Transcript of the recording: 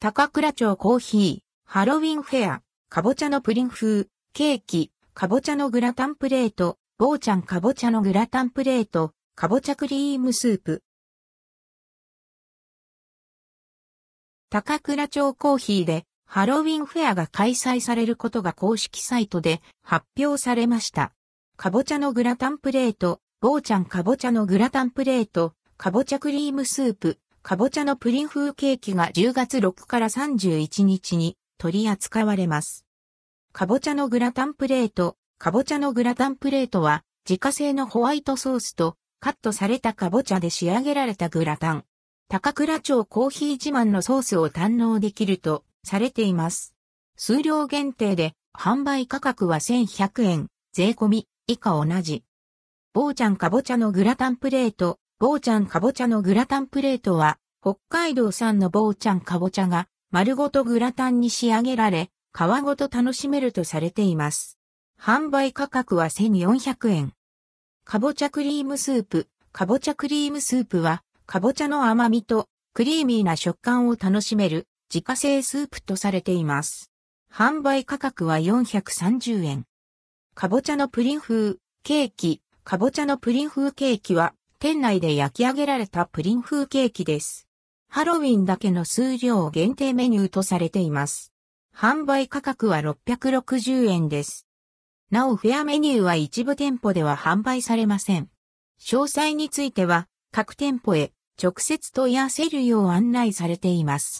高倉町コーヒー、ハロウィンフェア、かぼちゃのプリン風、ケーキ、かぼちゃのグラタンプレート、ぼうちゃんかぼちゃのグラタンプレート、かぼちゃクリームスープ。高倉町コーヒーでハロウィンフェアが開催されることが公式サイトで発表されました。かぼちゃのグラタンプレート、ぼうちゃんかぼちゃのグラタンプレート、かぼちゃクリームスープ、かぼちゃのプリン風ケーキが10月6から31日に取り扱われます。かぼちゃのグラタンプレート、かぼちゃのグラタンプレートは自家製のホワイトソースとカットされたかぼちゃで仕上げられたグラタン。高倉町コーヒー自慢のソースを堪能できるとされています。数量限定で販売価格は1100円、税込み以下同じ。ぼうちゃんかぼちゃのグラタンプレート、ぼうちゃんかぼちゃのグラタンプレートは、北海道産のぼうちゃんかぼちゃが丸ごとグラタンに仕上げられ、皮ごと楽しめるとされています。販売価格は1400円。かぼちゃクリームスープ。かぼちゃクリームスープは、かぼちゃの甘みとクリーミーな食感を楽しめる自家製スープとされています。販売価格は430円。かぼちゃのプリン風、ケーキ。かぼちゃのプリン風ケーキは、店内で焼き上げられたプリン風ケーキです。ハロウィンだけの数量限定メニューとされています。販売価格は660円です。なおフェアメニューは一部店舗では販売されません。詳細については各店舗へ直接問い合わせるよう案内されています。